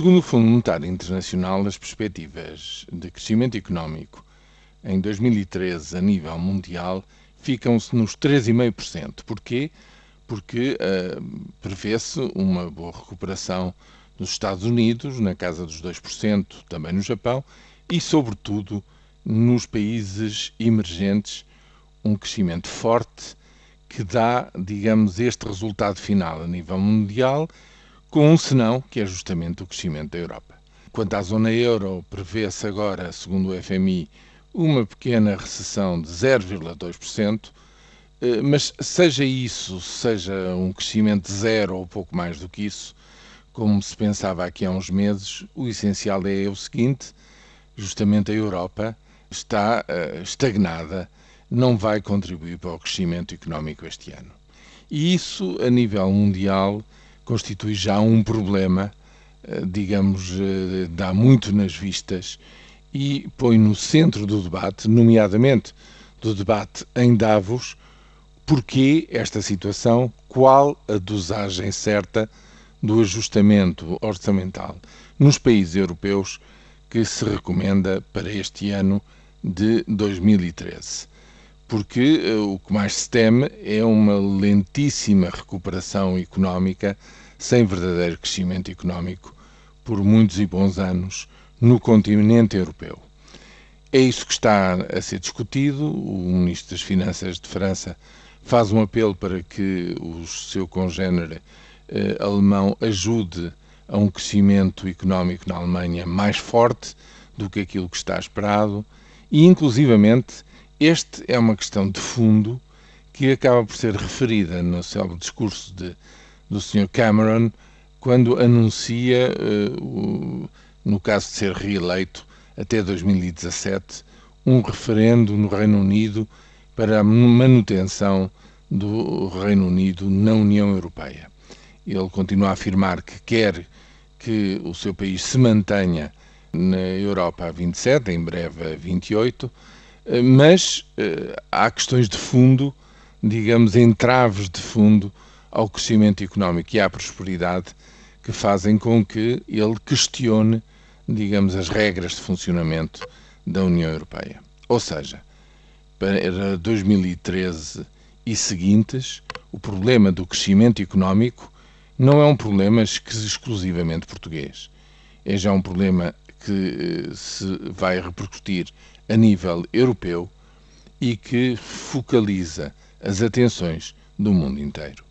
Segundo o Fundo Monetário Internacional, as perspectivas de crescimento económico em 2013 a nível mundial ficam-se nos 3,5%. Porquê? Porque uh, prevê-se uma boa recuperação nos Estados Unidos, na casa dos 2%, também no Japão e, sobretudo, nos países emergentes, um crescimento forte que dá, digamos, este resultado final a nível mundial com um senão, que é justamente o crescimento da Europa. Quanto à zona euro, prevê-se agora, segundo o FMI, uma pequena recessão de 0,2%, eh, mas seja isso, seja um crescimento de zero ou pouco mais do que isso, como se pensava aqui há uns meses, o essencial é o seguinte: justamente a Europa está uh, estagnada, não vai contribuir para o crescimento económico este ano. E isso, a nível mundial, constitui já um problema, eh, digamos, eh, dá muito nas vistas e põe no centro do debate, nomeadamente do debate em Davos, porquê esta situação, qual a dosagem certa do ajustamento orçamental nos países europeus que se recomenda para este ano de 2013. Porque eh, o que mais se teme é uma lentíssima recuperação económica sem verdadeiro crescimento económico por muitos e bons anos no continente europeu. É isso que está a ser discutido. O Ministro das Finanças de França faz um apelo para que o seu congénere eh, alemão ajude a um crescimento económico na Alemanha mais forte do que aquilo que está esperado e, inclusivamente, este é uma questão de fundo que acaba por ser referida no célebre discurso de do Sr. Cameron quando anuncia, uh, no caso de ser reeleito até 2017, um referendo no Reino Unido para a manutenção do Reino Unido na União Europeia. Ele continua a afirmar que quer que o seu país se mantenha na Europa a 27, em breve a 28, eh, mas uh, há questões de fundo, digamos, entraves de fundo ao crescimento económico e à prosperidade que fazem com que ele questione, digamos, as regras de funcionamento da União Europeia. Ou seja, para 2013 e seguintes, o problema do crescimento económico não é um problema exclusivamente português. É já um problema que eh, se vai repercutir a nível europeu e que focaliza as atenções do mundo inteiro.